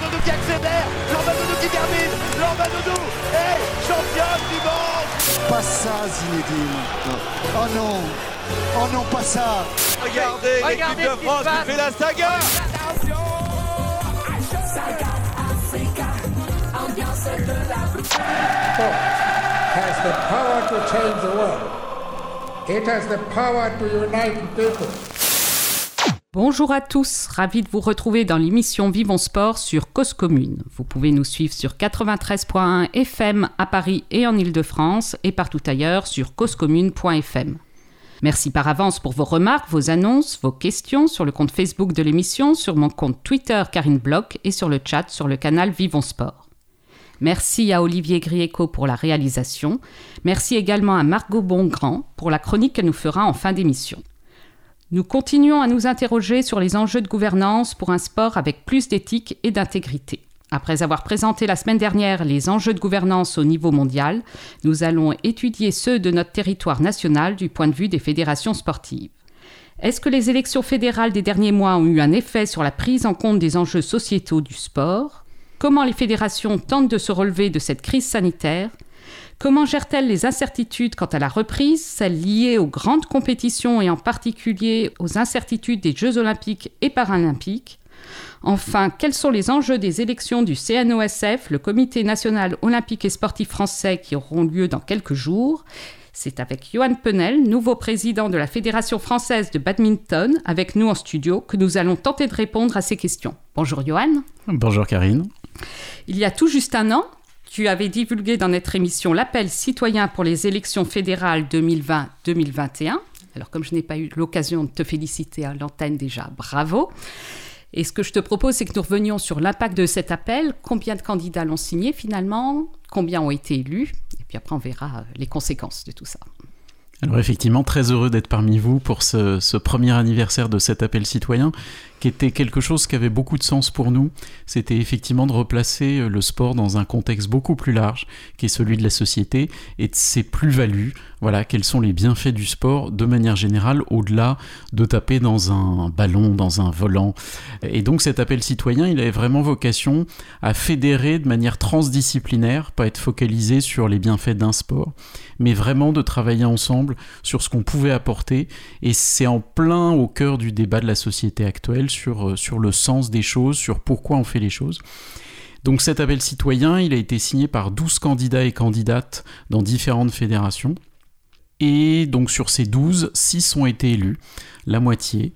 Doudou qui accélère, qui termine, est champion du monde. Pas ça Zinedine Oh non. Oh non, pas ça Regardez, l'équipe de France qui fait la saga. Has the power to change the world. It has the power to unite people. Bonjour à tous, ravi de vous retrouver dans l'émission Vivons Sport sur Cause Commune. Vous pouvez nous suivre sur 93.1 FM à Paris et en Ile-de-France et partout ailleurs sur causecommune.fm. Merci par avance pour vos remarques, vos annonces, vos questions sur le compte Facebook de l'émission, sur mon compte Twitter Karine Bloch et sur le chat sur le canal Vivons Sport. Merci à Olivier Grieco pour la réalisation. Merci également à Margot Bongrand pour la chronique qu'elle nous fera en fin d'émission. Nous continuons à nous interroger sur les enjeux de gouvernance pour un sport avec plus d'éthique et d'intégrité. Après avoir présenté la semaine dernière les enjeux de gouvernance au niveau mondial, nous allons étudier ceux de notre territoire national du point de vue des fédérations sportives. Est-ce que les élections fédérales des derniers mois ont eu un effet sur la prise en compte des enjeux sociétaux du sport? Comment les fédérations tentent de se relever de cette crise sanitaire? Comment gèrent-elles les incertitudes quant à la reprise, celles liées aux grandes compétitions et en particulier aux incertitudes des Jeux olympiques et paralympiques? Enfin, quels sont les enjeux des élections du CNOSF, le Comité national olympique et sportif français, qui auront lieu dans quelques jours? C'est avec Johan Penel, nouveau président de la Fédération française de badminton, avec nous en studio, que nous allons tenter de répondre à ces questions. Bonjour Johan. Bonjour Karine. Il y a tout juste un an, tu avais divulgué dans notre émission l'appel citoyen pour les élections fédérales 2020-2021. Alors comme je n'ai pas eu l'occasion de te féliciter à l'antenne déjà, bravo. Et ce que je te propose, c'est que nous revenions sur l'impact de cet appel. Combien de candidats l'ont signé finalement? Combien ont été élus? Et puis après, on verra les conséquences de tout ça. Alors effectivement, très heureux d'être parmi vous pour ce, ce, premier anniversaire de cet appel citoyen qui était quelque chose qui avait beaucoup de sens pour nous. C'était effectivement de replacer euh, le sport dans un contexte beaucoup plus large, qui est celui de la société et de ses plus-values. Voilà, quels sont les bienfaits du sport de manière générale, au-delà de taper dans un ballon, dans un volant. Et donc cet appel citoyen, il avait vraiment vocation à fédérer de manière transdisciplinaire, pas être focalisé sur les bienfaits d'un sport, mais vraiment de travailler ensemble sur ce qu'on pouvait apporter. Et c'est en plein au cœur du débat de la société actuelle sur, euh, sur le sens des choses, sur pourquoi on fait les choses. Donc cet appel citoyen, il a été signé par 12 candidats et candidates dans différentes fédérations. Et donc sur ces 12, 6 ont été élus, la moitié.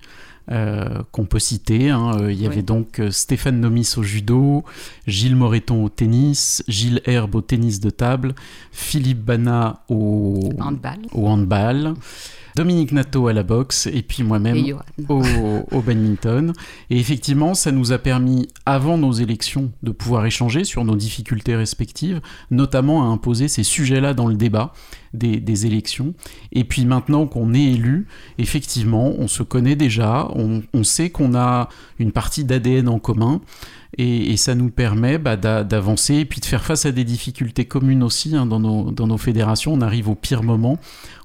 Euh, qu'on peut citer. Hein. Euh, il y avait donc Stéphane Nomis au judo, Gilles Moreton au tennis, Gilles Herbe au tennis de table, Philippe Bana au handball. Au handball. Dominique Nato à la boxe et puis moi-même au, au, badminton. Et effectivement, ça nous a permis, avant nos élections, de pouvoir échanger sur nos difficultés respectives, notamment à imposer ces sujets-là dans le débat des, des, élections. Et puis maintenant qu'on est élu, effectivement, on se connaît déjà, on, on sait qu'on a une partie d'ADN en commun. Et, ça nous permet bah, d'avancer et puis de faire face à des difficultés communes aussi hein, dans, nos, fédérations. On arrive au pire moment,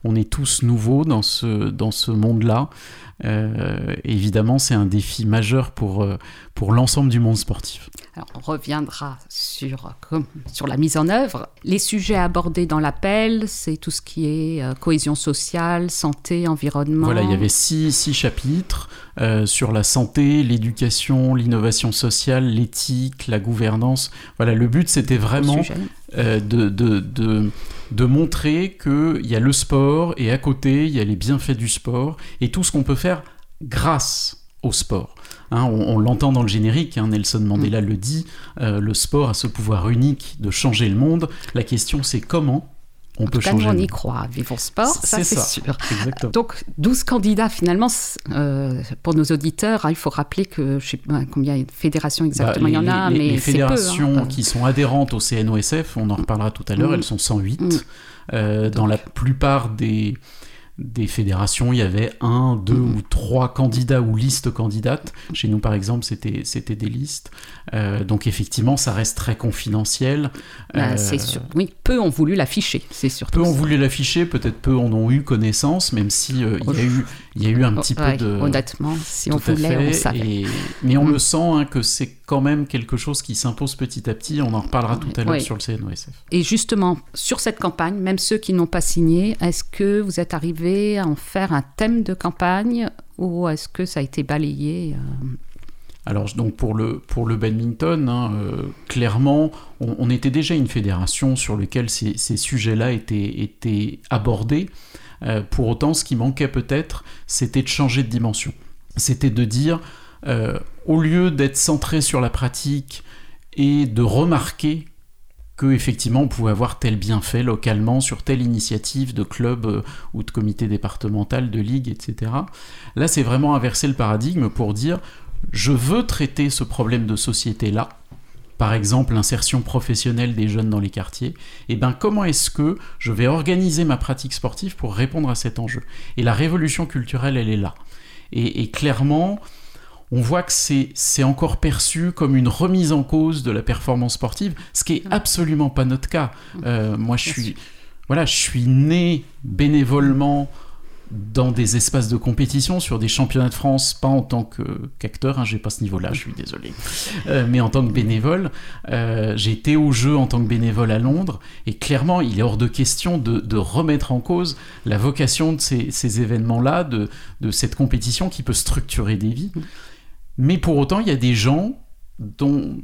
on est tous nouveaux dans ce, monde-là. Euh, évidemment, c'est un défi majeur pour, euh, pour l'ensemble du monde sportif. Alors, on reviendra sur, sur la mise en œuvre. Les sujets abordés dans l'appel, c'est tout ce qui est euh, cohésion sociale, santé, environnement. Voilà, il y avait six, six chapitres euh, sur la santé, l'éducation, l'innovation sociale, l'éthique, la gouvernance. Voilà, le but, c'était vraiment euh, de, de, de, de, montrer qu'il y a le sport et à côté, il y a les bienfaits du sport et tout ce qu'on peut faire grâce au sport. Hein, on, on l'entend dans le générique, hein, Nelson Mandela mm. le dit, euh, le sport a ce pouvoir unique de changer le monde. La question c'est comment on en peut tout cas, changer. on y croit, vivons sport, ça c'est sûr. Exactement. Donc 12 candidats finalement, euh, pour nos auditeurs, hein, il faut rappeler que je ne sais pas combien de fédérations exactement bah, les, il y en a, les, mais les fédérations peu, hein. qui sont adhérentes au CNOSF, on en reparlera tout à l'heure, Mm. elles sont 108. Mm. Euh, dans la plupart des des fédérations, il y avait un, deux Mhm. ou trois candidats ou listes candidates. Chez nous, par exemple, c'était c'était des listes. Euh, donc effectivement, ça reste très confidentiel. Bah, Euh, c'est sûr. Oui, peu ont voulu l'afficher, c'est surtout peu ont voulu l'afficher, peut-être peu en ont eu connaissance, même si euh, il y a eu Il y a eu un petit Ouais, peu de... Honnêtement, si on Tout voulait, on savait. et- Mais on Mm. le sent hein, que c'est quand même quelque chose qui s'impose petit à petit. On en reparlera tout à l'heure Ouais. sur le CNOSF. Et justement, sur cette campagne, même ceux qui n'ont pas signé, est-ce que vous êtes arrivé à en faire un thème de campagne ou est-ce que ça a été balayé euh, Alors donc pour le, pour le badminton, hein, euh, clairement, on, on était déjà une fédération sur laquelle ces, ces sujets-là étaient, étaient abordés. Euh, pour autant, ce qui manquait peut-être, c'était de changer de dimension. C'était de dire, euh, au lieu d'être centré sur la pratique et de remarquer que effectivement on pouvait avoir tel bienfait localement sur telle initiative de club euh, ou de comité départemental, de ligue, etc. Là, c'est vraiment inverser le paradigme pour dire je veux traiter ce problème de société-là, par exemple l'insertion professionnelle des jeunes dans les quartiers, et bien comment est-ce que je vais organiser ma pratique sportive pour répondre à cet enjeu? Et la révolution culturelle, elle est là. Et, et clairement, on voit que c'est c'est encore perçu comme une remise en cause de la performance sportive, ce qui est absolument pas notre cas. Euh, moi, je suis, voilà, je suis né bénévolement dans des espaces de compétition sur des championnats de France, pas en tant qu'acteur, hein, j'ai pas ce niveau-là, je suis désolé, Euh, mais en tant que bénévole. Euh, j'ai été au jeu en tant que bénévole à Londres, et clairement, il est hors de question de, remettre en cause la vocation de ces, événements-là, de, cette compétition qui peut structurer des vies. Mais pour autant, il y a des gens dont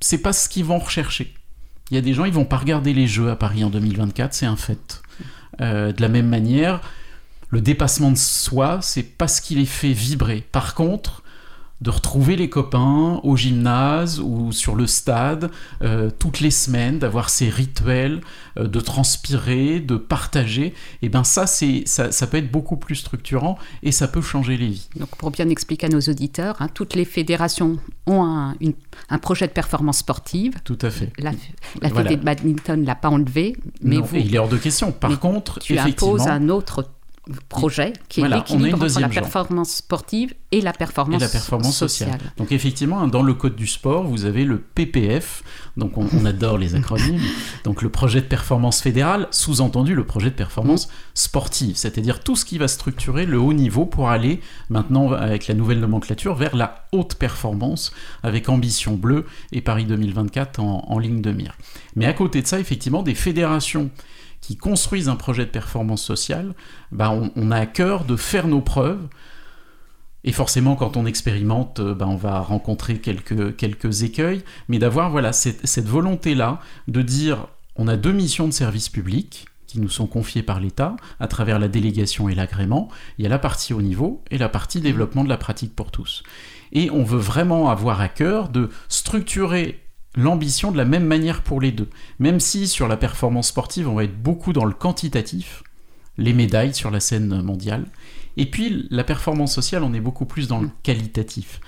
c'est pas ce qu'ils vont rechercher. Il y a des gens, ils vont pas regarder les Jeux à Paris en 2024, c'est un fait. Euh, de la même manière, le dépassement de soi, c'est pas ce qui les fait vibrer. Par contre, de retrouver les copains au gymnase ou sur le stade euh, toutes les semaines, d'avoir ces rituels, euh, de transpirer, de partager, et ben ça, c'est ça, ça peut être beaucoup plus structurant et ça peut changer les vies. Donc, pour bien expliquer à nos auditeurs, hein, toutes les fédérations ont un, une- un projet de performance sportive. Tout à fait. La, la Voilà. fédé de badminton ne l'a pas enlevé, mais Non, vous, et il est hors de question. Par contre, tu effectivement, imposes un autre projet qui est Voilà, une l'équilibre entre la performance sportive et la performance, et la performance sociale. Donc effectivement, dans le code du sport, vous avez le PPF, donc on, on adore les acronymes, donc le projet de performance fédérale, sous-entendu le projet de performance sportive, c'est-à-dire tout ce qui va structurer le haut niveau pour aller maintenant avec la nouvelle nomenclature vers la haute performance avec ambition bleue et Paris 2024 en, en ligne de mire. Mais à côté de ça, effectivement, des fédérations qui construisent un projet de performance sociale, bah, on, a à cœur de faire nos preuves et forcément, quand on expérimente, ben, on va rencontrer quelques, quelques écueils, mais d'avoir voilà, cette, cette volonté-là de dire on a deux missions de service public qui nous sont confiées par l'État à travers la délégation et l'agrément. Il y a la partie haut niveau et la partie développement de la pratique pour tous. Et on veut vraiment avoir à cœur de structurer l'ambition de la même manière pour les deux. Même si sur la performance sportive, on va être beaucoup dans le quantitatif, les médailles sur la scène mondiale. Et puis la performance sociale, on est beaucoup plus dans le qualitatif.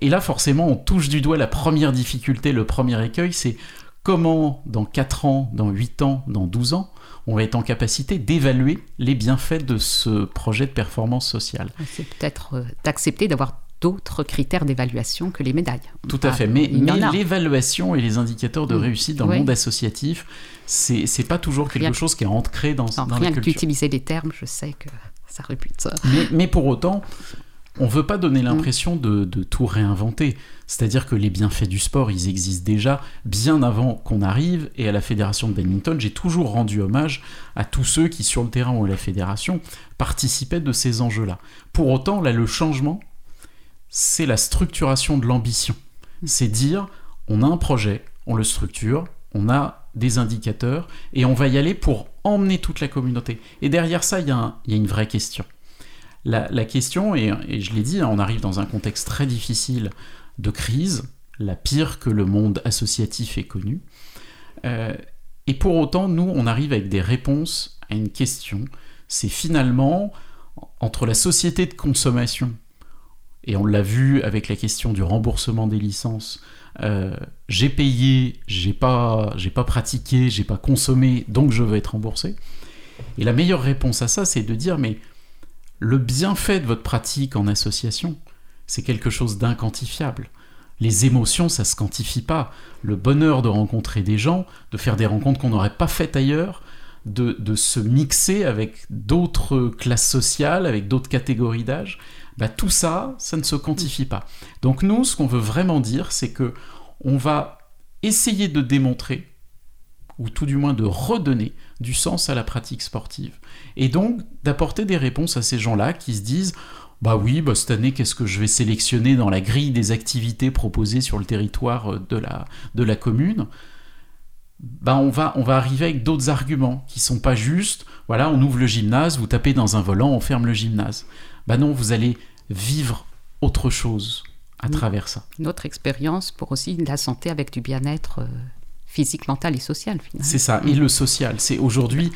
Et là, forcément, on touche du doigt la première difficulté, le premier écueil, c'est comment dans 4 ans, dans 8 ans, dans 12 ans, on va être en capacité d'évaluer les bienfaits de ce projet de performance sociale. C'est peut-être euh, d'accepter d'avoir d'autres critères d'évaluation que les médailles. Tout à fait. Mais, l'évaluation et les indicateurs de Mm. réussite dans Oui. le monde associatif, c'est pas toujours quelque Rien- chose qui est ancré dans, Sans dans la rien que culture. d'utiliser les termes, je sais que ça rebute. Mais, mais pour autant, on veut pas Mm. donner l'impression de, de tout réinventer. C'est-à-dire que les bienfaits du sport, ils existent déjà bien avant qu'on arrive. Et à la fédération de badminton, j'ai toujours rendu hommage à tous ceux qui, sur le terrain ou à la fédération, participaient de ces enjeux-là. Pour autant, là, le changement, c'est la structuration de l'ambition. C'est dire, on a un projet, on le structure, on a des indicateurs, et on va y aller pour emmener toute la communauté. Et derrière ça, il y, a y une vraie question. La, la question, et, et je l'ai dit, hein, on arrive dans un contexte très difficile de crise, la pire que le monde associatif ait connue. Euh, et pour autant, nous, on arrive avec des réponses à une question. C'est finalement entre la société de consommation, et on l'a vu avec la question du remboursement des licences, euh, j'ai payé, j'ai pas, j'ai pas pratiqué, j'ai pas consommé, donc je veux être remboursé. Et la meilleure réponse à ça, c'est de dire, mais le bienfait de votre pratique en association, c'est quelque chose d'inquantifiable. Les émotions, ça se quantifie pas. Le bonheur de rencontrer des gens, de faire des rencontres qu'on n'aurait pas faites ailleurs, de, de se mixer avec d'autres classes sociales, avec d'autres catégories d'âge, bah, tout ça, ça ne se quantifie pas. Donc nous, ce qu'on veut vraiment dire, c'est que on va essayer de démontrer, ou tout du moins de redonner du sens à la pratique sportive. Et donc d'apporter des réponses à ces gens-là qui se disent bah oui, bah cette année, qu'est-ce que je vais sélectionner dans la grille des activités proposées sur le territoire de la, de la commune? Bah on va, on va arriver avec d'autres arguments qui sont pas justes. Voilà, on ouvre le gymnase, vous tapez dans un volant, on ferme le gymnase. Bah non, vous allez vivre autre chose à Oui. travers ça. Une autre expérience pour aussi la santé avec du bien-être euh, physique, mental et social. C'est ça. Et le social, c'est aujourd'hui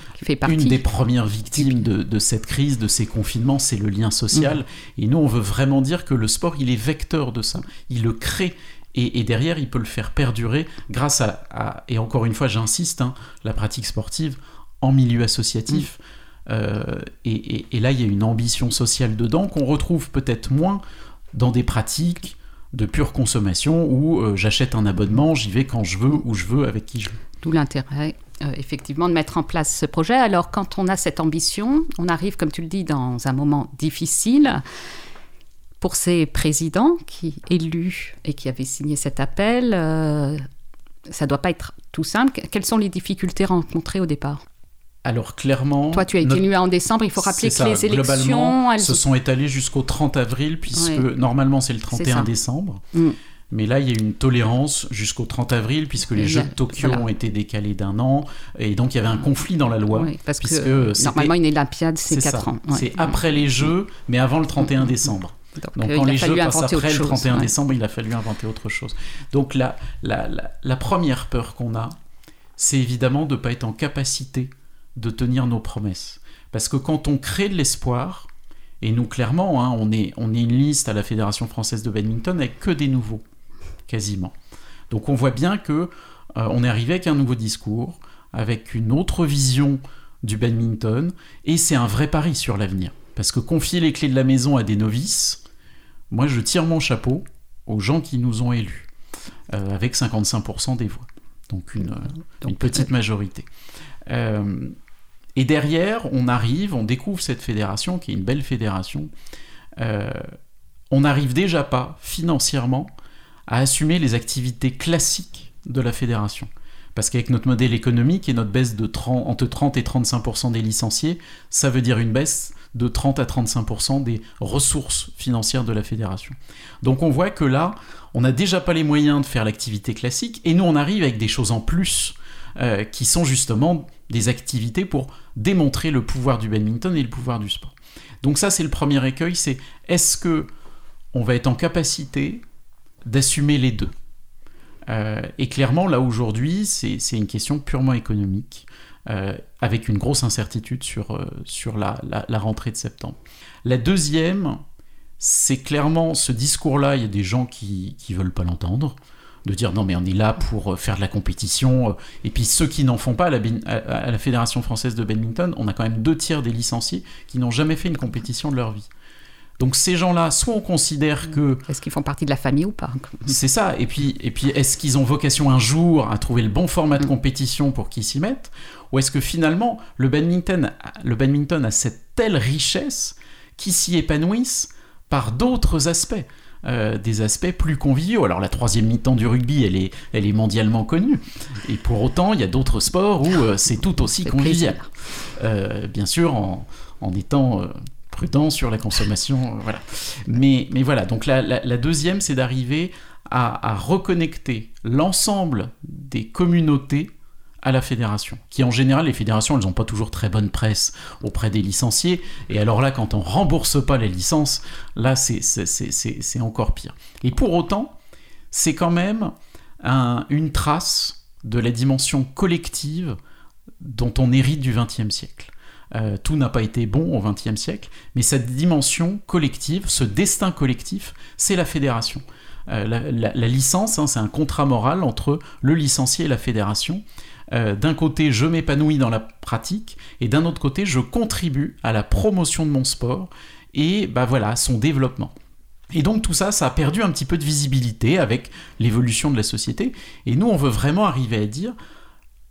une des premières victimes de, de cette crise, de ces confinements, c'est le lien social. Et nous, on veut vraiment dire que le sport, il est vecteur de ça. Il le crée. Et, et derrière, il peut le faire perdurer grâce à, à- et encore une fois, j'insiste, hein, la pratique sportive en milieu associatif. Euh, et, là, il y a une ambition sociale dedans qu'on retrouve peut-être moins dans des pratiques de pure consommation où euh, j'achète un abonnement, j'y vais quand je veux, où je veux, avec qui je veux. D'où l'intérêt, euh, effectivement, de mettre en place ce projet. Alors, quand on a cette ambition, on arrive, comme tu le dis, dans un moment difficile. Pour ces présidents qui élus et qui avaient signé cet appel, ça doit pas être tout simple. Quelles sont les difficultés rencontrées au départ? Alors clairement, Toi, tu as été notre- élu en décembre. Il faut rappeler que ça, les élections, elles se sont étalées jusqu'au 30 avril, puisque Ouais. normalement c'est le ça. 31 décembre. Mm. Mais là, il y a une tolérance jusqu'au 30 avril, puisque les Jeux de Tokyo voilà. ont été décalés d'un an, et donc il y avait un conflit dans la loi. Oui, parce puisque que normalement, une Olympiade, c'est c'est 4 ça. ans. Ouais. C'est après les Jeux, mais avant le 31 décembre. Donc, Donc euh, quand les Jeux passent après le chose, 31 ouais. décembre, il a fallu inventer autre chose. Donc la, la, la, la première peur qu'on a, c'est évidemment de ne pas être en capacité de tenir nos promesses. Parce que quand on crée de l'espoir, et nous clairement, hein, on, est, on est une liste à la Fédération française de badminton avec que des nouveaux, quasiment. Donc on voit bien que euh, on est arrivé avec un nouveau discours, avec une autre vision du badminton, et c'est un vrai pari sur l'avenir. Parce que confier les clés de la maison à des novices, moi je tire mon chapeau aux gens qui nous ont élus, euh, avec 55% des voix. Donc une, euh, Donc, une petite majorité. Euh, et derrière, on arrive, on découvre cette fédération, qui est une belle fédération. Euh, on n'arrive déjà pas, financièrement, à assumer les activités classiques de la fédération. Parce qu'avec notre modèle économique et notre baisse de 30 entre 30 et 35% des licenciés, ça veut dire une baisse de 30 à 35% des ressources financières de la fédération. Donc on voit que là, on n'a déjà pas les moyens de faire l'activité classique, et nous on arrive avec des choses en plus, euh, qui sont justement des activités pour démontrer le pouvoir du badminton et le pouvoir du sport. Donc ça c'est le premier écueil, c'est est-ce que on va être en capacité d'assumer les deux? Euh, Et clairement là aujourd'hui c'est une question purement économique, euh, avec une grosse incertitude sur, euh, sur la, la- la rentrée de septembre. La deuxième, c'est clairement ce discours-là, il y a des gens qui ne veulent pas l'entendre, de dire non mais on est là pour euh, faire de la compétition, euh, et puis ceux qui n'en font pas à la, à Fédération française de badminton, on a quand même deux tiers des licenciés qui n'ont jamais fait une compétition de leur vie. Donc ces gens-là, soit on considère que Est-ce qu'ils font partie de la famille ou pas c'est ça. Et puis, et puis est-ce qu'ils ont vocation un jour à trouver le bon format de compétition pour qu'ils s'y mettent? Ou est-ce que finalement, le badminton, le badminton a cette telle richesse qu'ils s'y épanouissent par d'autres aspects? Euh, des aspects plus conviviaux. Alors la troisième mi-temps du rugby, elle est, elle est mondialement connue. Et pour autant, il y a d'autres sports où euh, c'est tout aussi convivial. Euh, bien sûr, en, en étant prudent sur la consommation. voilà. Mais, mais voilà, donc la, la- la deuxième, c'est d'arriver à, à reconnecter l'ensemble des communautés à la fédération. Qui en général, les fédérations, elles n'ont pas toujours très bonne presse auprès des licenciés. Et alors là, quand on rembourse pas les licences, là, c'est- encore pire. Et pour autant, c'est quand même un- une trace de la dimension collective dont on hérite du XXe siècle. Euh, tout n'a pas été bon au XXe siècle, mais cette dimension collective, ce destin collectif, c'est la fédération. Euh, la licence, hein, c'est un contrat moral entre le licencié et la fédération. Euh, d'un côté, je m'épanouis dans la pratique, et d'un autre côté, je contribue à la promotion de mon sport et bah voilà, son développement. Et donc tout ça, ça a perdu un petit peu de visibilité avec l'évolution de la société. Et nous, on veut vraiment arriver à dire,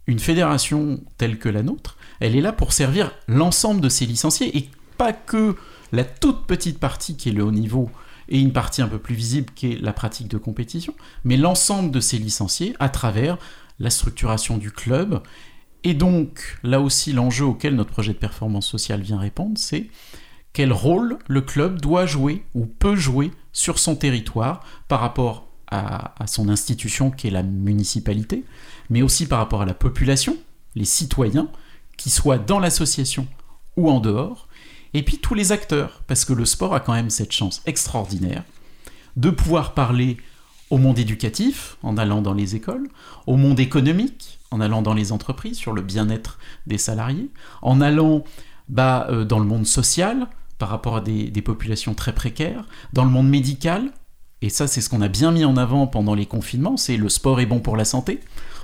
une fédération telle que la nôtre, elle est là pour servir l'ensemble de ses licenciés et pas que la toute petite partie qui est le haut niveau et une partie un peu plus visible qui est la pratique de compétition, mais l'ensemble de ses licenciés à travers la structuration du club. Et donc, là aussi, l'enjeu auquel notre projet de performance sociale vient répondre, c'est quel rôle le club doit jouer ou peut jouer sur son territoire par rapport à, son institution qui est la municipalité, mais aussi par rapport à la population, les citoyens, qui soient dans l'association ou en dehors, et puis tous les acteurs, parce que le sport a quand même cette chance extraordinaire de pouvoir parler au monde éducatif en allant dans les écoles, au monde économique en allant dans les entreprises sur le bien-être des salariés, en allant bah, euh, dans le monde social par rapport à des, des populations très précaires, dans le monde médical, et ça c'est ce qu'on a bien mis en avant pendant les confinements, c'est le sport est bon pour la santé.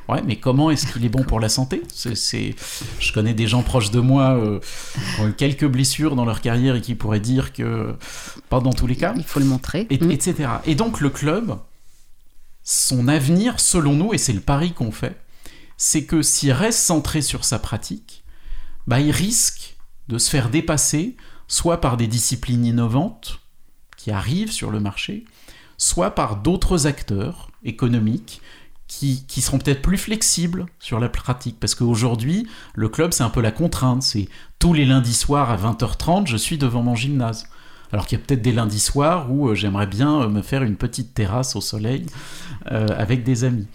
Ouais, mais comment est-ce qu'il est bon pour la santé? C'est, Je connais des gens proches de moi euh, qui ont eu quelques blessures dans leur carrière et qui pourraient dire que, pas dans tous les cas, Il faut le montrer. et- Mm. etc. Et donc le club, son avenir, selon nous, et c'est le pari qu'on fait, c'est que s'il reste centré sur sa pratique, bah, il risque de se faire dépasser, soit par des disciplines innovantes qui arrivent sur le marché, soit par d'autres acteurs économiques qui, qui seront peut-être plus flexibles sur la pratique. Parce qu'aujourd'hui, le club, c'est un peu la contrainte. C'est tous les lundis soirs à 20h30, je suis devant mon gymnase. Alors qu'il y a peut-être des lundis soirs où euh, j'aimerais bien euh, me faire une petite terrasse au soleil euh, avec des amis.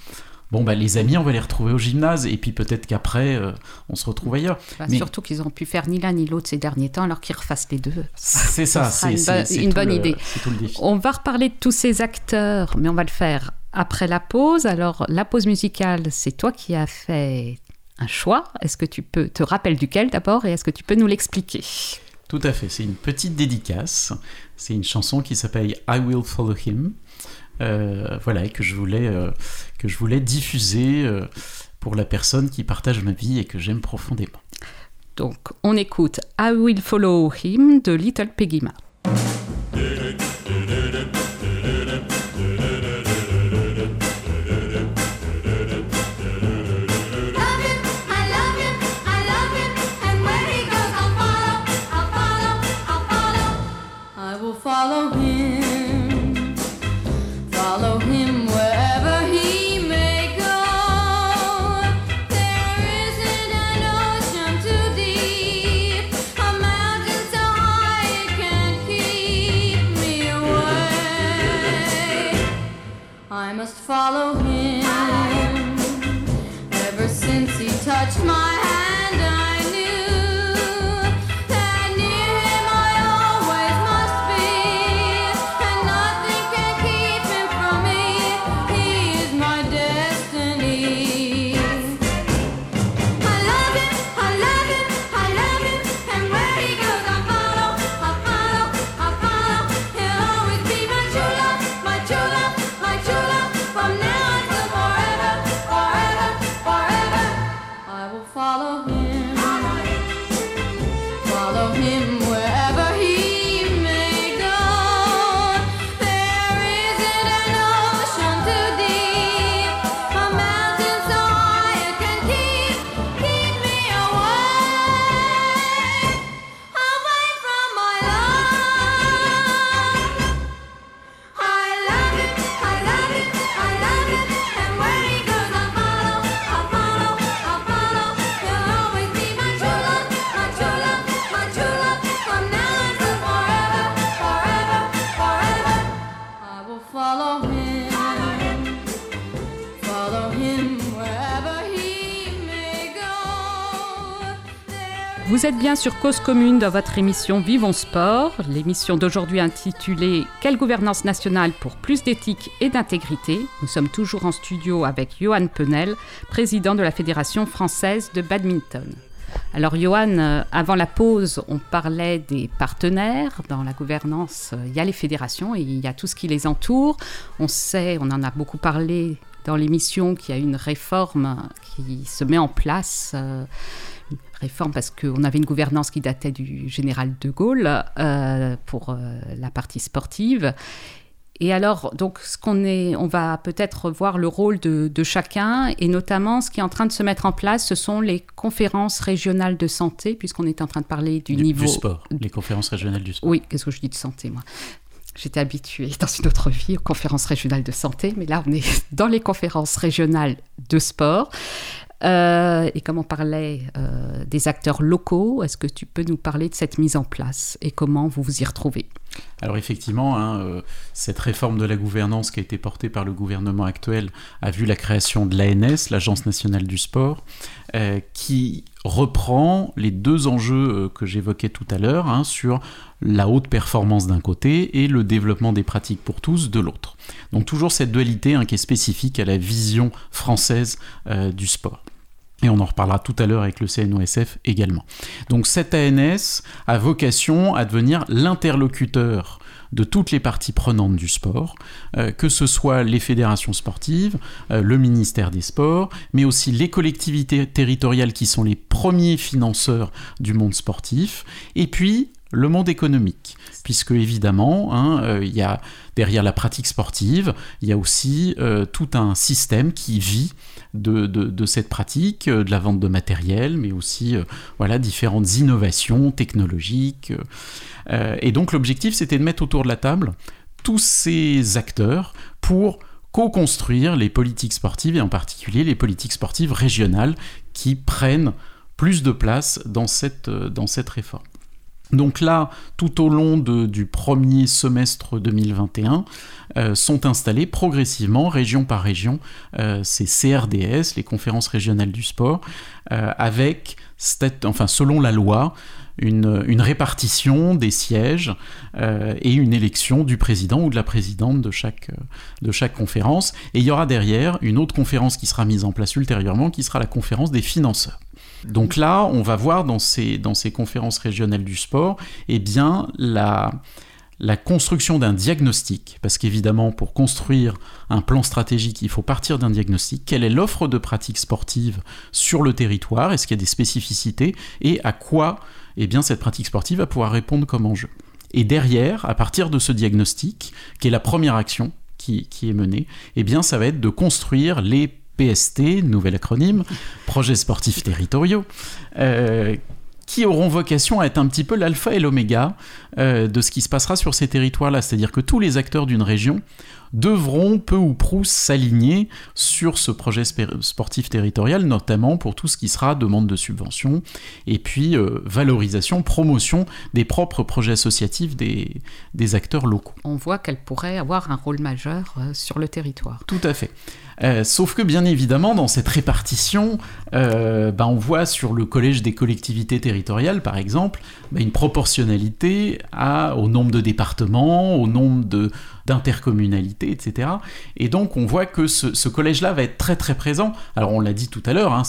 Bon, bah, les amis, on va les retrouver au gymnase, et puis peut-être qu'après, euh, on se retrouve ailleurs. Bah, Mais- Surtout qu'ils n'ont pu faire ni l'un ni l'autre ces derniers temps, alors qu'ils refassent les deux. C'est ça, c'est une bonne- c'est une tout bonne le- idée. Tout le défi. On va reparler de tous ces acteurs, mais on va le faire après la pause. Alors, la pause musicale, c'est toi qui as fait un choix. Est-ce que tu peux te rappeler duquel d'abord et est-ce que tu peux nous l'expliquer? Tout à fait, c'est une petite dédicace. C'est une chanson qui s'appelle I Will Follow Him. Euh, voilà, et que je voulais, euh, que je voulais diffuser euh, pour la personne qui partage ma vie et que j'aime profondément. Donc, on écoute I Will Follow Him de Little Peggy Ma. Vous êtes bien sur Cause Commune dans votre émission Vivons Sport, l'émission d'aujourd'hui intitulée Quelle gouvernance nationale pour plus d'éthique et d'intégrité? Nous sommes toujours en studio avec Johan Penel, président de la Fédération française de badminton. Alors Johan, euh, avant la pause, on parlait des partenaires. Dans la gouvernance, il y a les fédérations et il y a tout ce qui les entoure. On sait, on en a beaucoup parlé dans l'émission, qu'il y a une réforme qui se met en place. euh, réforme parce qu'on avait une gouvernance qui datait du général de Gaulle euh, pour euh, la partie sportive. Et alors, donc, ce qu'on est, on va peut-être voir le rôle de, de chacun, et notamment ce qui est en train de se mettre en place, ce sont les conférences régionales de santé, puisqu'on est en train de parler du, Du, niveau du sport, les conférences régionales du sport. oui, qu'est-ce que je dis de santé, moi? J'étais habituée dans une autre vie aux conférences régionales de santé, mais là, on est dans les conférences régionales de sport. Euh, et comme on parlait euh, des acteurs locaux, est-ce que tu peux nous parler de cette mise en place et comment vous vous y retrouvez? Alors effectivement, hein, euh, cette réforme de la gouvernance qui a été portée par le gouvernement actuel a vu la création de l'ANS, l'Agence nationale du sport, euh, qui reprend les deux enjeux euh, que j'évoquais tout à l'heure hein, sur la haute performance d'un côté et le développement des pratiques pour tous de l'autre. Donc toujours cette dualité hein, qui est spécifique à la vision française euh, du sport. Et on en reparlera tout à l'heure avec le CNOSF également. Donc cette ANS a vocation à devenir l'interlocuteur de toutes les parties prenantes du sport, euh, que ce soit les fédérations sportives, euh, le ministère des Sports, mais aussi les collectivités territoriales qui sont les premiers financeurs du monde sportif, et puis le monde économique, puisque évidemment, hein, euh, derrière la pratique sportive, il y a aussi tout un système qui vit de, cette pratique, euh, de la vente de matériel, mais aussi euh, voilà différentes innovations technologiques. euh. Et donc l'objectif, c'était de mettre autour de la table tous ces acteurs pour co-construire les politiques sportives et en particulier les politiques sportives régionales qui prennent plus de place dans cette, dans cette réforme. Donc là, tout au long du premier semestre 2021, euh, sont installés progressivement, région par région, euh, ces CRDS, les conférences régionales du sport, euh, avec, enfin, selon la loi, une, répartition des sièges et une élection du président ou de la présidente de chaque conférence. Et il y aura derrière une autre conférence qui sera mise en place ultérieurement, qui sera la conférence des financeurs. Donc là, on va voir dans ces, conférences régionales du sport, eh bien, la, construction d'un diagnostic, parce qu'évidemment, pour construire un plan stratégique, il faut partir d'un diagnostic. Quelle est l'offre de pratique sportive sur le territoire? Est-ce qu'il y a des spécificités? Et à quoi eh bien, cette pratique sportive va pouvoir répondre comme enjeu? Et derrière, à partir de ce diagnostic, qui est la première action qui, qui est menée, eh bien, ça va être de construire les PST, nouvel acronyme, projets sportifs territoriaux, euh, qui auront vocation à être un petit peu l'alpha et l'oméga euh, de ce qui se passera sur ces territoires-là. C'est-à-dire que tous les acteurs d'une région devront peu ou prou s'aligner sur ce projet sportif territorial, notamment pour tout ce qui sera demande de subvention et puis euh, valorisation, promotion des propres projets associatifs des, des acteurs locaux. On voit qu'elle pourrait avoir un rôle majeur euh, sur le territoire. Tout à fait. Euh, sauf que bien évidemment, dans cette répartition, euh, bah, on voit sur le collège des collectivités territoriales, par exemple, bah, une proportionnalité à, au nombre de départements, au nombre de d'intercommunalités, etc. Et donc on voit que ce, collège-là va être très très présent. Alors on l'a dit tout à l'heure, hein,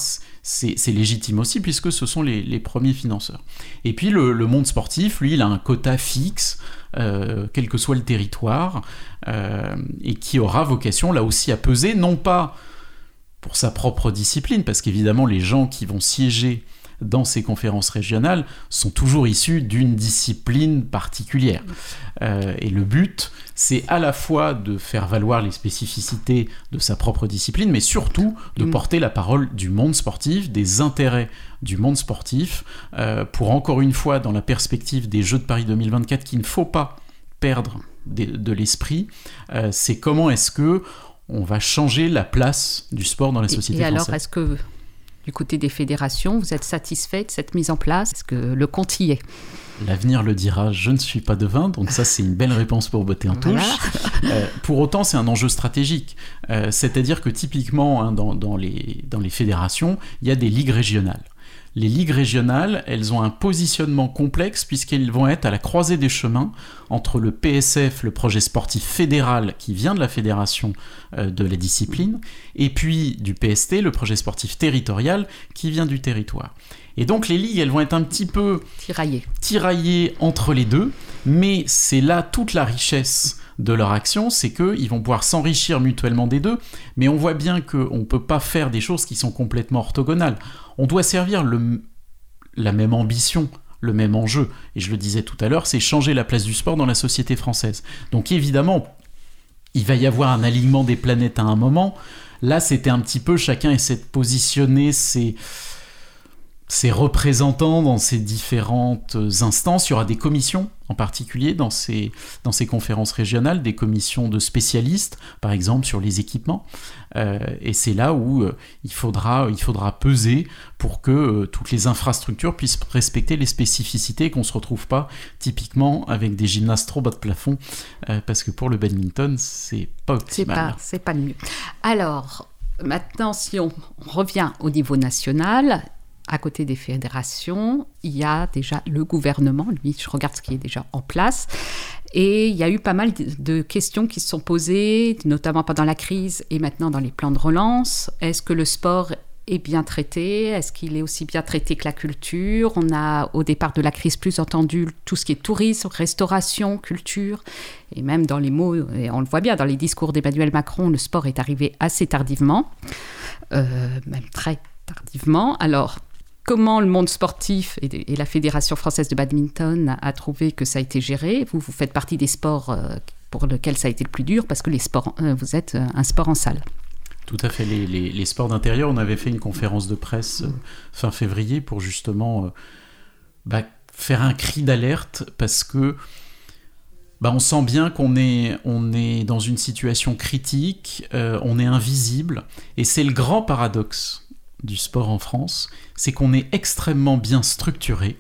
c'est légitime aussi puisque ce sont les, premiers financeurs. Et puis le, le monde sportif, lui, il a un quota fixe, euh, quel que soit le territoire, euh, et qui aura vocation là aussi à peser, non pas pour sa propre discipline, parce qu'évidemment les gens qui vont siéger dans ces conférences régionales sont toujours issus d'une discipline particulière. Euh, et le but, c'est à la fois de faire valoir les spécificités de sa propre discipline, mais surtout de Mm. porter la parole du monde sportif, des intérêts du monde sportif, euh, pour encore une fois, dans la perspective des Jeux de Paris 2024, qu'il ne faut pas perdre de, de l'esprit, euh, c'est comment est-ce que on va changer la place du sport dans la Et- société et, alors, française. est-ce que du côté des fédérations, vous êtes satisfait de cette mise en place? Est-ce que le compte y est? L'avenir le dira, je ne suis pas devin, donc ça c'est une belle réponse pour botter en touche. Voilà. Euh, pour autant, c'est un enjeu stratégique. Euh, C'est-à-dire que typiquement, hein, dans, dans les, dans les fédérations, il y a des ligues régionales. Les ligues régionales, elles ont un positionnement complexe puisqu'elles vont être à la croisée des chemins entre le PSF, le projet sportif fédéral qui vient de la fédération euh, de la discipline, et puis du PST, le projet sportif territorial qui vient du territoire. Et donc les ligues, elles vont être un petit peu Tiraillé. tiraillés entre les deux, mais c'est là toute la richesse de leur action, c'est qu'ils vont pouvoir s'enrichir mutuellement des deux, mais on voit bien qu'on ne peut pas faire des choses qui sont complètement orthogonales. On doit servir la même ambition, le même enjeu, et je le disais tout à l'heure, c'est changer la place du sport dans la société française. Donc évidemment, il va y avoir un alignement des planètes à un moment. Là, c'était un petit peu chacun essaie de positionner ses, ses représentants dans ces différentes instances. Il y aura des commissions en particulier dans ces, dans ces conférences régionales, des commissions de spécialistes, par exemple sur les équipements. Euh, et c'est là où euh, il, faudra, il faudra peser pour que euh, toutes les infrastructures puissent respecter les spécificités et qu'on ne se retrouve pas typiquement avec des gymnases trop bas de plafond, parce que pour le badminton, c'est pas C'est optimal. pas, c'est pas le mieux. Alors, maintenant, si on revient au niveau national, à côté des fédérations, il y a déjà le gouvernement, lui, je regarde ce qui est déjà en place. Et il y a eu pas mal de- questions qui se sont posées, notamment pendant la crise et maintenant dans les plans de relance. Est-ce que le sport est bien traité? Est-ce qu'il est aussi bien traité que la culture? On a au départ de la crise plus entendu tout ce qui est tourisme, restauration, culture, et même dans les mots, et on le voit bien dans les discours d'Emmanuel Macron, le sport est arrivé assez tardivement, euh, même très tardivement. Alors, comment le monde sportif et, la Fédération française de badminton a, trouvé que ça a été géré Vous, faites partie des sports euh, pour lesquels ça a été le plus dur parce que les sports, euh, vous êtes euh, un sport en salle. Tout à fait. Les, sports d'intérieur, on avait fait une conférence de presse fin février pour justement bah, faire un cri d'alerte parce que bah, on sent bien qu'on est, on est dans une situation critique, on est invisible, et c'est le grand paradoxe du sport en France, c'est qu'on est extrêmement bien structuré.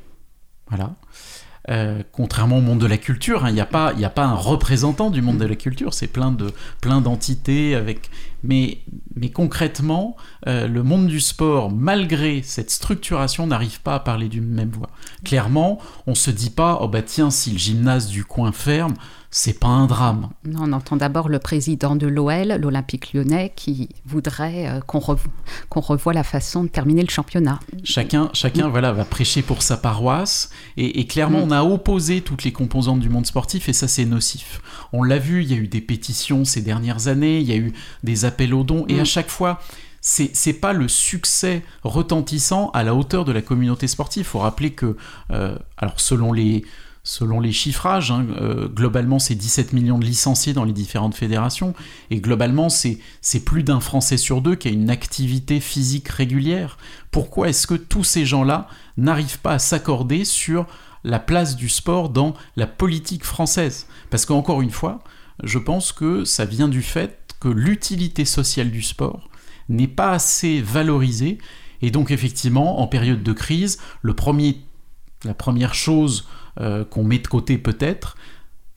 Euh, contrairement au monde de la culture, hein, il n'y a pas un représentant du monde de la culture, c'est plein de plein d'entités avec. Mais, mais concrètement, euh, le monde du sport, malgré cette structuration, n'arrive pas à parler d'une même voix. Clairement, on se dit pas, oh bah tiens, si le gymnase du coin ferme, c'est pas un drame. Non, on entend d'abord le président de l'OL, l'Olympique lyonnais, qui voudrait euh, qu'on revo- qu'on revoie la façon de terminer le championnat. Chacun, chacun voilà, va prêcher pour sa paroisse. Et, et clairement, on a opposé toutes les composantes du monde sportif et ça, c'est nocif. On l'a vu, il y a eu des pétitions ces dernières années, il y a eu des appels aux dons. Et à chaque fois, c'est pas le succès retentissant à la hauteur de la communauté sportive. Il faut rappeler que, euh, alors selon les, selon les chiffrages, hein, euh, globalement c'est 17 millions de licenciés dans les différentes fédérations, et globalement c'est plus d'un Français sur deux qui a une activité physique régulière. Pourquoi est-ce que tous ces gens-là n'arrivent pas à s'accorder sur la place du sport dans la politique française? Parce qu'encore une fois, je pense que ça vient du fait que l'utilité sociale du sport n'est pas assez valorisée, et donc effectivement, en période de crise, le premier, la première chose euh, qu'on met de côté peut-être,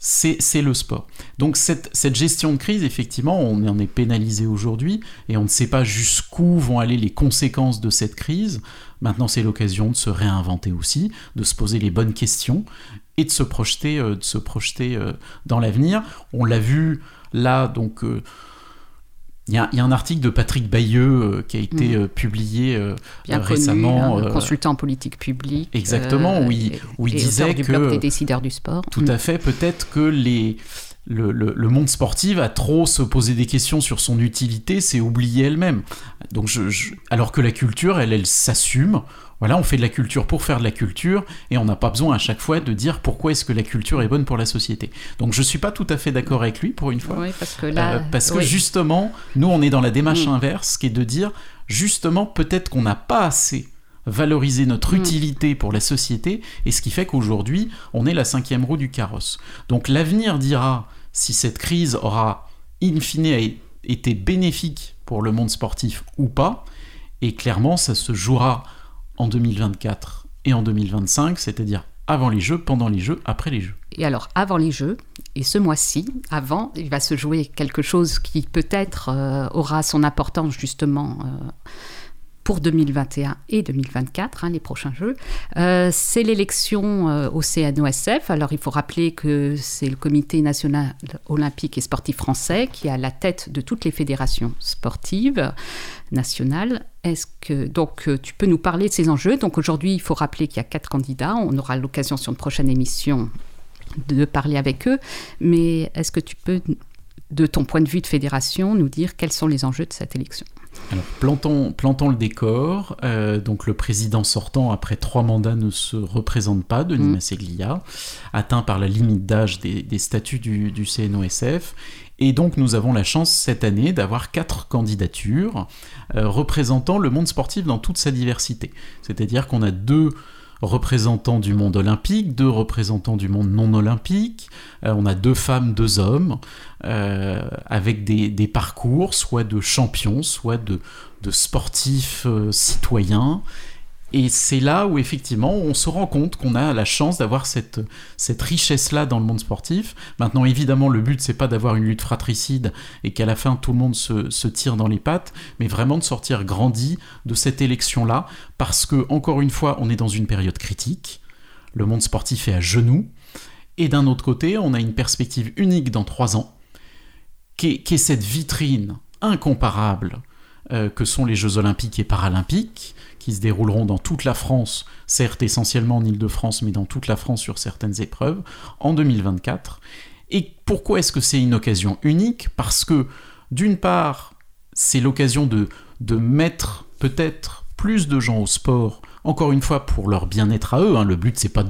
c'est le sport. Donc cette, cette gestion de crise, effectivement, on en est pénalisé aujourd'hui et on ne sait pas jusqu'où vont aller les conséquences de cette crise. Maintenant, c'est l'occasion de se réinventer aussi, de se poser les bonnes questions et de se projeter, euh, de se projeter euh, dans l'avenir. On l'a vu là, donc. euh, il y, a, il y a un article de Patrick Bayeux euh, qui a été publié euh, Bien euh, connu, récemment. hein, consultant en politique publique. Exactement, où il- où il disait du que- blog des décideurs du sport. Tout Mm. à fait. Peut-être que les, le, le- le monde sportif a trop se poser des questions sur son utilité, c'est oublier elle-même. Donc, je, je- alors que la culture, elle, elle s'assume. Voilà, on fait de la culture pour faire de la culture et on n'a pas besoin à chaque fois de dire pourquoi est-ce que la culture est bonne pour la société. Donc, je suis pas tout à fait d'accord avec lui pour une fois. Oui, parce que là, Euh, parce que justement, nous, on est dans la démarche Mm. inverse, qui est de dire, justement, peut-être qu'on n'a pas assez valorisé notre Mm. utilité pour la société, et ce qui fait qu'aujourd'hui, on est la cinquième roue du carrosse. Donc l'avenir dira si cette crise aura, in fine, été bénéfique pour le monde sportif ou pas, et clairement, ça se jouera en 2024 et en 2025, c'est-à-dire avant les Jeux, pendant les Jeux, après les Jeux. Et alors, avant les Jeux, et ce mois-ci, avant, il va se jouer quelque chose qui peut-être euh, aura son importance justement euh, pour 2021 et 2024, hein, les prochains Jeux. Euh, c'est l'élection euh, au CNOSF. Alors, il faut rappeler que c'est le Comité national olympique et sportif français qui à la tête de toutes les fédérations sportives nationales. Est-ce que donc euh, tu peux nous parler de ces enjeux? Donc aujourd'hui, il faut rappeler qu'il y a quatre candidats. On aura l'occasion sur une prochaine émission de parler avec eux. Mais est-ce que tu peux, de ton point de vue de fédération, nous dire quels sont les enjeux de cette élection Alors, plantons, plantons le décor. Euh, donc, le président sortant, après trois mandats, ne se représente pas, Denis Mm. Masseglia, atteint par la limite d'âge des, des statuts du, du CNOSF. Et donc nous avons la chance cette année d'avoir quatre candidatures euh, représentant le monde sportif dans toute sa diversité. C'est-à-dire qu'on a deux représentants du monde olympique, deux représentants du monde non olympique, euh, on a deux femmes, deux hommes, euh, avec des, parcours soit de champions, soit de, de sportifs euh, citoyens. Et c'est là où effectivement on se rend compte qu'on a la chance d'avoir cette, richesse-là dans le monde sportif. Maintenant évidemment le but c'est pas d'avoir une lutte fratricide et qu'à la fin tout le monde se, tire dans les pattes, mais vraiment de sortir grandi de cette élection-là, parce que encore une fois on est dans une période critique, le monde sportif est à genoux, et d'un autre côté on a une perspective unique dans trois ans, qui est cette vitrine incomparable euh, que sont les Jeux olympiques et paralympiques, qui se dérouleront dans toute la France, certes essentiellement en Ile-de-France, mais dans toute la France sur certaines épreuves, en 2024. Et pourquoi est-ce que c'est une occasion unique? Parce que, d'une part, c'est l'occasion de, de mettre peut-être plus de gens au sport, encore une fois pour leur bien-être à eux. hein. Le but, c'est pas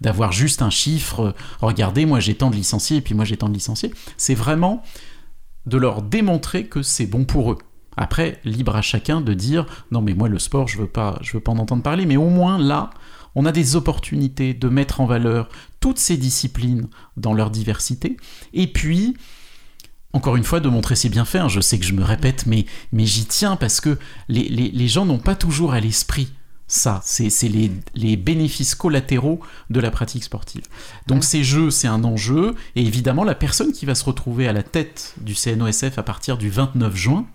d'avoir juste un chiffre, euh, regardez, moi j'ai tant de licenciés, et puis moi j'ai tant de licenciés. C'est vraiment de leur démontrer que c'est bon pour eux. Après, libre à chacun de dire non mais moi le sport je veux pas je veux pas en entendre parler mais au moins là on a des opportunités de mettre en valeur toutes ces disciplines dans leur diversité et puis encore une fois de montrer ses bienfaits. hein. Je sais que je me répète mais mais j'y tiens parce que les, les- les gens n'ont pas toujours à l'esprit ça, c'est c'est les, les bénéfices collatéraux de la pratique sportive. Donc ces jeux, c'est un enjeu, et évidemment la personne qui va se retrouver à la tête du CNOSF à partir du 29 juin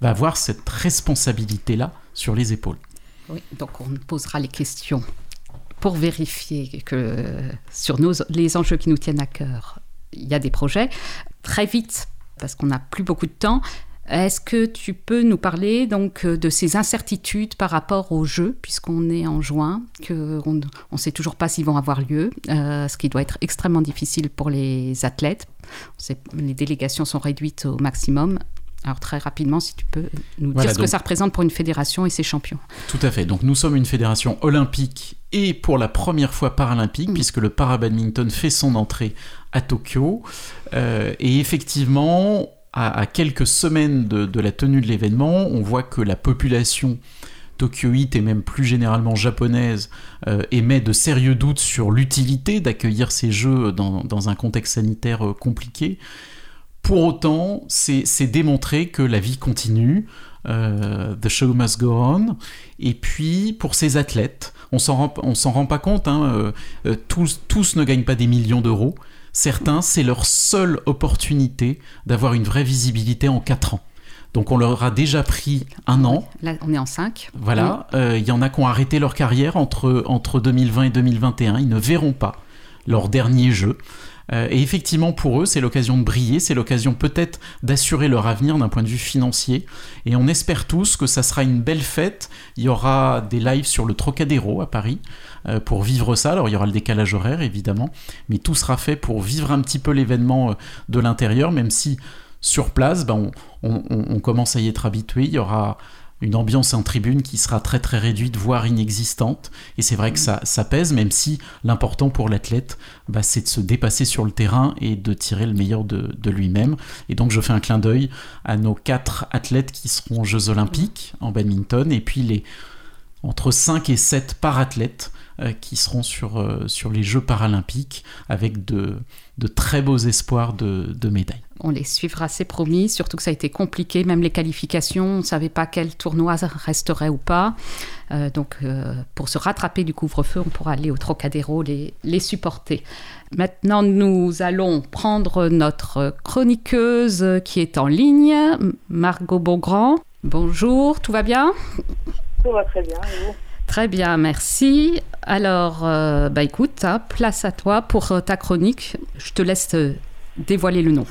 va avoir cette responsabilité-là sur les épaules. Oui, donc on posera les questions pour vérifier que sur les enjeux qui nous tiennent à cœur, il y a des projets. Très vite, parce qu'on n'a plus beaucoup de temps, est-ce que tu peux nous parler donc de ces incertitudes par rapport aux Jeux, puisqu'on est en juin, qu'on ne sait toujours pas s'ils vont avoir lieu, euh, ce qui doit être extrêmement difficile pour les athlètes. Les délégations sont réduites au maximum. Alors très rapidement, si tu peux nous Voilà, dire ce que ça représente pour une fédération et ses champions. Tout à fait. Donc nous sommes une fédération olympique et pour la première fois paralympique, Mm. puisque le parabadminton fait son entrée à Tokyo. Euh, et effectivement, à, à quelques semaines de, de la tenue de l'événement, on voit que la population tokyoïte et même plus généralement japonaise euh, émet de sérieux doutes sur l'utilité d'accueillir ces jeux dans, dans un contexte sanitaire euh, compliqué. Pour autant, c'est démontré que la vie continue, euh, the show must go on. Et puis, pour ces athlètes, on s'en rend, pas compte, hein, euh, euh, tous, tous ne gagnent pas des millions d'euros. Certains, c'est leur seule opportunité d'avoir une vraie visibilité en 4 ans. Donc on leur a déjà pris un an. Là, on est en 5. Voilà, Euh, il y en a qui ont arrêté leur carrière entre, entre 2020 et 2021. Ils ne verront pas leur dernier jeu. Euh, et effectivement, pour eux, c'est l'occasion de briller, c'est l'occasion peut-être d'assurer leur avenir d'un point de vue financier. Et on espère tous que ça sera une belle fête. Il y aura des lives sur le Trocadéro à Paris euh, pour vivre ça. Alors il y aura le décalage horaire, évidemment, mais tout sera fait pour vivre un petit peu l'événement euh, de l'intérieur, même si sur place, ben, on, commence à y être habitué. Il y aura une ambiance en tribune qui sera très très réduite, voire inexistante. Et c'est vrai que ça, ça pèse, même si l'important pour l'athlète, bah, c'est de se dépasser sur le terrain et de tirer le meilleur de, de lui-même. Et donc je fais un clin d'œil à nos quatre athlètes qui seront aux Jeux Olympiques en badminton, et puis les entre 5 et 7 parathlètes euh, qui seront sur, euh, sur les Jeux paralympiques avec de, de très beaux espoirs de, de médailles. On les suivra, c'est promis, surtout que ça a été compliqué, même les qualifications, on ne savait pas quel tournoi resterait ou pas. Euh, donc euh, pour se rattraper du couvre-feu, on pourra aller au Trocadéro les, les supporter. Maintenant, nous allons prendre notre chroniqueuse qui est en ligne, Margot Beaugrand. Bonjour, tout va bien? Tout va très bien. Et vous? Très bien, merci. Alors, euh, bah écoute, hein, place à toi pour euh, ta chronique. Je te laisse euh, dévoiler le nom,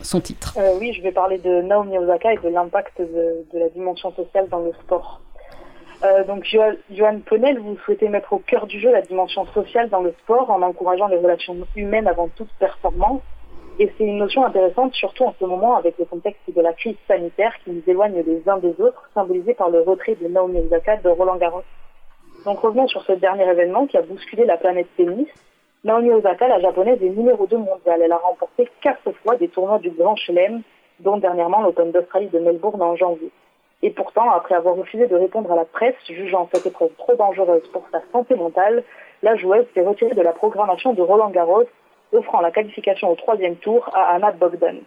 son titre. Oui, je vais parler de Naomi Osaka et de l'impact de, la dimension sociale dans le sport. Donc, Jo- Johan Ponel, vous souhaitez mettre au cœur du jeu la dimension sociale dans le sport en encourageant les relations humaines avant toute performance. Et c'est une notion intéressante, surtout en ce moment avec le contexte de la crise sanitaire qui nous éloigne les uns des autres, symbolisé par le retrait de Naomi Osaka de Roland Garros. Donc revenons sur ce dernier événement qui a bousculé la planète tennis. Naomi Osaka, la japonaise, est numéro 2 mondiale. Elle a remporté quatre fois des tournois du Grand Chelem, dont dernièrement l'Open d'Australie de Melbourne en janvier. Et pourtant, après avoir refusé de répondre à la presse, jugeant cette épreuve trop dangereuse pour sa santé mentale, la joueuse s'est retirée de la programmation de Roland Garros, offrant la qualification au troisième tour à Anna Bogdan.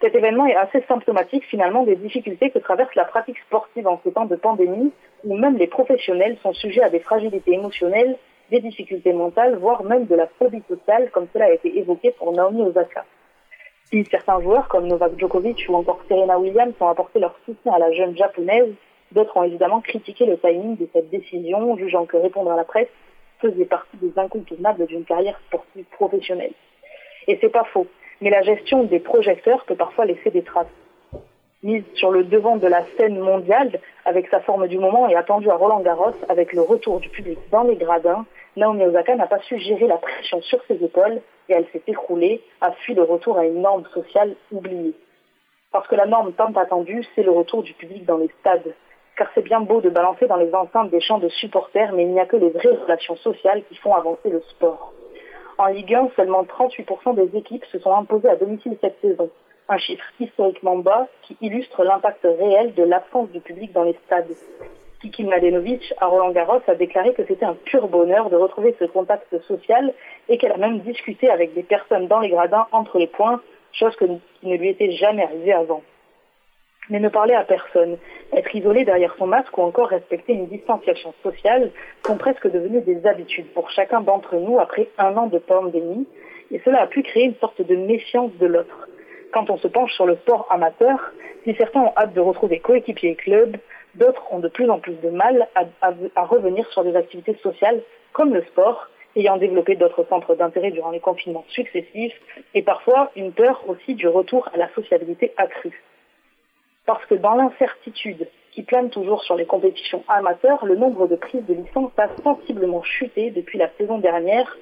Cet événement est assez symptomatique finalement des difficultés que traverse la pratique sportive en ces temps de pandémie, où même les professionnels sont sujets à des fragilités émotionnelles, des difficultés mentales, voire même de la phobie sociale, comme cela a été évoqué pour Naomi Osaka. Si certains joueurs comme Novak Djokovic ou encore Serena Williams ont apporté leur soutien à la jeune japonaise, d'autres ont évidemment critiqué le timing de cette décision, jugeant que répondre à la presse faisait partie des incontournables d'une carrière sportive professionnelle. Et c'est pas faux, mais la gestion des projecteurs peut parfois laisser des traces. Mise sur le devant de la scène mondiale, avec sa forme du moment et attendue à Roland Garros, avec le retour du public dans les gradins, Naomi Osaka n'a pas su gérer la pression sur ses épaules et elle s'est écroulée, a fui le retour à une norme sociale oubliée. Parce que la norme tant attendue, c'est le retour du public dans les stades. Car c'est bien beau de balancer dans les enceintes des chants de supporters, mais il n'y a que les vraies relations sociales qui font avancer le sport. En Ligue 1, seulement 38% des équipes se sont imposées à domicile cette saison. Un chiffre historiquement bas qui illustre l'impact réel de l'absence du public dans les stades. Kiki Mladenovic, à Roland Garros, a déclaré que c'était un pur bonheur de retrouver ce contact social et qu'elle a même discuté avec des personnes dans les gradins entre les points, chose qui ne lui était jamais arrivée avant. Mais ne parler à personne, être isolé derrière son masque ou encore respecter une distanciation sociale sont presque devenus des habitudes pour chacun d'entre nous après un an de pandémie, et cela a pu créer une sorte de méfiance de l'autre. Quand on se penche sur le sport amateur, si certains ont hâte de retrouver coéquipiers et clubs, d'autres ont de plus en plus de mal à, à- à revenir sur des activités sociales comme le sport, ayant développé d'autres centres d'intérêt durant les confinements successifs, et parfois une peur aussi du retour à la sociabilité accrue. Parce que dans l'incertitude qui plane toujours sur les compétitions amateurs, le nombre de prises de licence a sensiblement chuté depuis la saison dernière.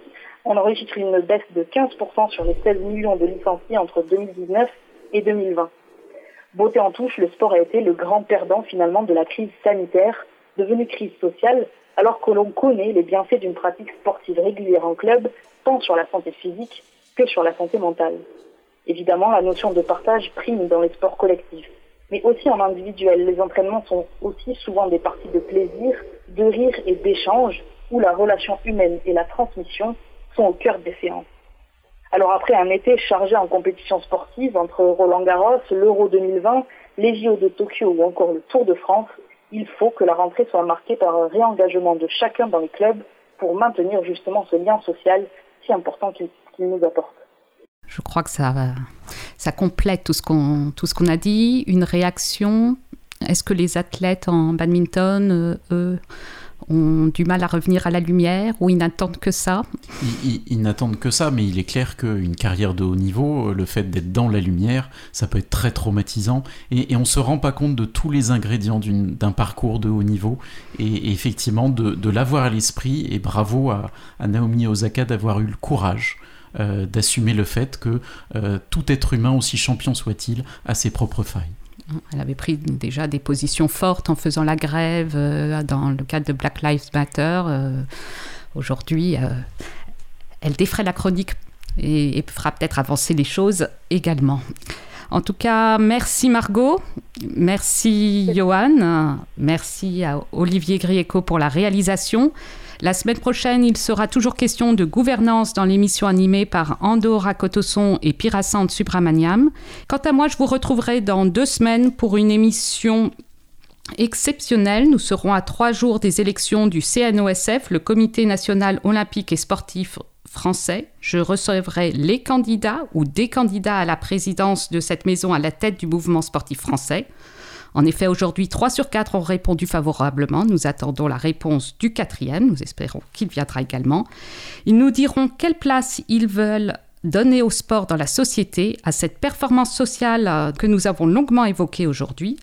On enregistre une baisse de 15% sur les 16 millions de licenciés entre 2019 et 2020. Beauté en touche, le sport a été le grand perdant finalement de la crise sanitaire, devenue crise sociale, alors que l'on connaît les bienfaits d'une pratique sportive régulière en club, tant sur la santé physique que sur la santé mentale. Évidemment, la notion de partage prime dans les sports collectifs, mais aussi en individuel. Les entraînements sont aussi souvent des parties de plaisir, de rire et d'échange, où la relation humaine et la transmission sont au cœur des séances. Alors après un été chargé en compétition sportive entre Roland Garros, l'Euro 2020, les JO de Tokyo ou encore le Tour de France, il faut que la rentrée soit marquée par un réengagement de chacun dans les clubs pour maintenir justement ce lien social si important qu'il nous apporte. Je crois que ça, complète tout ce qu'on a dit. Une réaction. Est-ce que les athlètes en badminton, euh, eux, ont du mal à revenir à la lumière ou ils n'attendent que ça? Ils, n'attendent que ça, mais il est clair qu'une carrière de haut niveau, euh, le fait d'être dans la lumière, ça peut être très traumatisant. Et, on se rend pas compte de tous les ingrédients d'un parcours de haut niveau. Et, effectivement, de, l'avoir à l'esprit, et bravo à Naomi Osaka d'avoir eu le courage euh, d'assumer le fait que euh, tout être humain, aussi champion soit-il, a ses propres failles. Elle avait pris déjà des positions fortes en faisant la grève euh, dans le cadre de Black Lives Matter. Aujourd'hui, elle défraie la chronique et, et fera peut-être avancer les choses également. En tout cas, merci Margot, merci Johan, merci à Olivier Grieco pour la réalisation. La semaine prochaine, il sera toujours question de gouvernance dans l'émission animée par Ando Rakotosson et Pirasant Subramaniam. Quant à moi, je vous retrouverai dans deux semaines pour une émission exceptionnelle. Nous serons à trois jours des élections du CNOSF, le Comité national olympique et sportif français. Je recevrai les candidats ou des candidats à la présidence de cette maison à la tête du mouvement sportif français. En effet, aujourd'hui, 3 sur 4 ont répondu favorablement. Nous attendons la réponse du quatrième. Nous espérons qu'il viendra également. Ils nous diront quelle place ils veulent donner au sport dans la société, à cette performance sociale euh, que nous avons longuement évoquée aujourd'hui.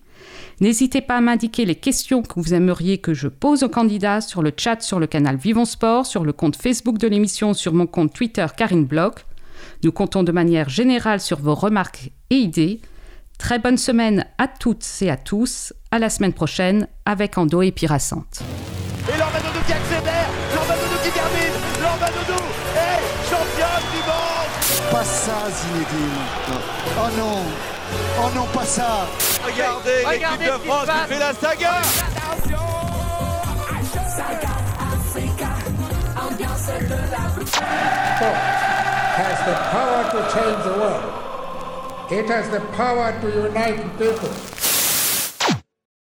N'hésitez pas à m'indiquer les questions que vous aimeriez que je pose aux candidats sur le chat sur le canal Vivons Sport, sur le compte Facebook de l'émission, sur mon compte Twitter Karine Bloch. Nous comptons de manière générale sur vos remarques et idées. Très bonne semaine à toutes et à tous. À la semaine prochaine avec Ando et Piracente. Et Lormano qui accélère Lormano qui termine. Laura Doudou est championne du monde. Pas ça, Zinedine. Oh non. Oh non, pas ça. Regardez, l'équipe de France qui fait la saga. Sport has the power to change the world. It has the power to unite people.